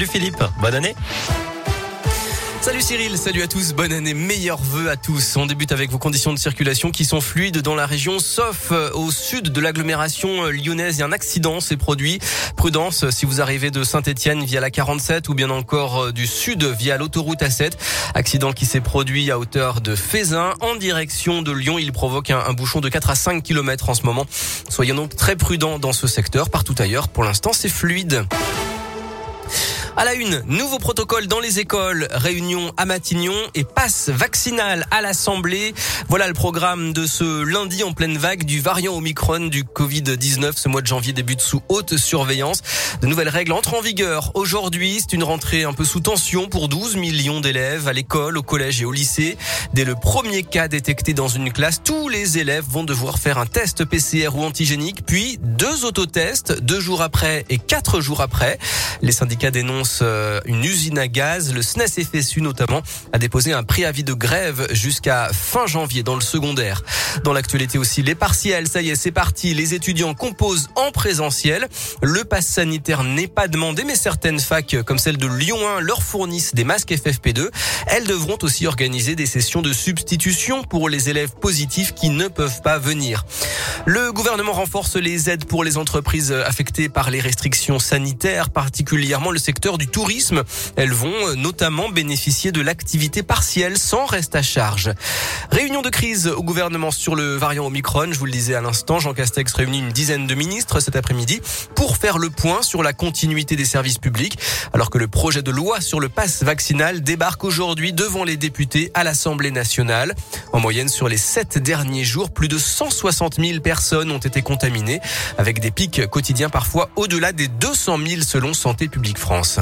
Salut Philippe, bonne année. Salut Cyril, salut à tous, bonne année, meilleurs vœux à tous. On débute avec vos conditions de circulation qui sont fluides dans la région, sauf euh, au sud de l'agglomération euh, lyonnaise. A un accident s'est produit. Prudence si vous arrivez de Saint-Etienne via la 47 ou bien encore euh, du sud via l'autoroute A7. Accident qui s'est produit à hauteur de Fézin en direction de Lyon. Il provoque un, un bouchon de 4 à 5 km en ce moment. Soyons donc très prudents dans ce secteur. Partout ailleurs, pour l'instant, c'est fluide. À la une, nouveau protocole dans les écoles, réunion à Matignon et passe vaccinal à l'Assemblée. Voilà le programme de ce lundi en pleine vague du variant Omicron du Covid-19. Ce mois de janvier débute sous haute surveillance. De nouvelles règles entrent en vigueur aujourd'hui. C'est une rentrée un peu sous tension pour 12 millions d'élèves à l'école, au collège et au lycée. Dès le premier cas détecté dans une classe, tous les élèves vont devoir faire un test PCR ou antigénique, puis deux autotests, deux jours après et quatre jours après. Les syndicats dénoncent euh, une usine à gaz. Le SNES FSU notamment a déposé un préavis de grève jusqu'à fin janvier dans le secondaire. Dans l'actualité aussi, les partiels, ça y est, c'est parti. Les étudiants composent en présentiel. Le pass sanitaire n'est pas demandé, mais certaines facs, comme celle de Lyon 1, leur fournissent des masques FFP2. Elles devront aussi organiser des sessions de substitution pour les élèves positifs qui ne peuvent pas venir. Le gouvernement renforce les aides pour les entreprises affectées par les restrictions sanitaires, particulièrement le secteur du tourisme. Elles vont euh, notamment bénéficier de l'activité partielle sans reste à charge. Réunion de crise au gouvernement sur le variant Omicron. Je vous le disais à l'instant, Jean Castex réunit une dizaine de ministres cet après-midi pour faire le point sur la continuité des services publics, alors que le projet de loi sur le pass vaccinal débarque aujourd'hui devant les députés à l'Assemblée nationale. En moyenne, sur les sept derniers jours, plus de 160 000 personnes ont été contaminées, avec des pics quotidiens parfois au-delà des 200 000 selon Santé publique France.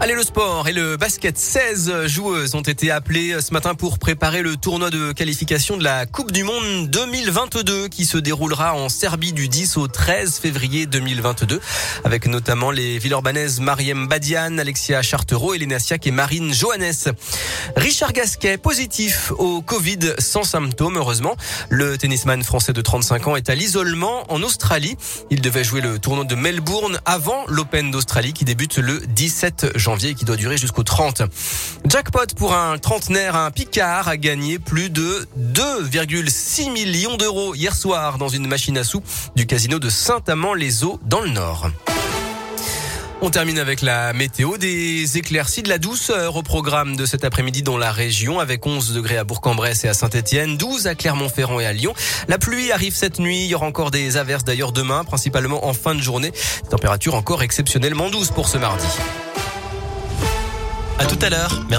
Allez, le sport et le basket. 16 joueuses ont été appelées ce matin pour préparer le tournoi de qualification de la Coupe du Monde 2022 qui se déroulera en Serbie du 10 au 13 février 2022 avec notamment les Villeurbanaises Mariem Badian, Alexia Chartereau, Elena Siak et Marine Johannes. Richard Gasquet, positif au Covid sans symptômes, heureusement. Le tennisman français de 35 ans est à l'isolement en Australie. Il devait jouer le tournoi de Melbourne avant l'Open d'Australie qui débute le 17 janvier janvier qui doit durer jusqu'au 30. Jackpot pour un trentenaire, un Picard a gagné plus de 2,6 millions d'euros hier soir dans une machine à sous du casino de Saint-Amand-les-Eaux dans le Nord. On termine avec la météo des éclaircies de la douceur au programme de cet après-midi dans la région avec 11 degrés à Bourg-en-Bresse et à Saint-Etienne, 12 à Clermont-Ferrand et à Lyon. La pluie arrive cette nuit, il y aura encore des averses d'ailleurs demain, principalement en fin de journée. Température encore exceptionnellement douce pour ce mardi. À tout à l'heure. Merci.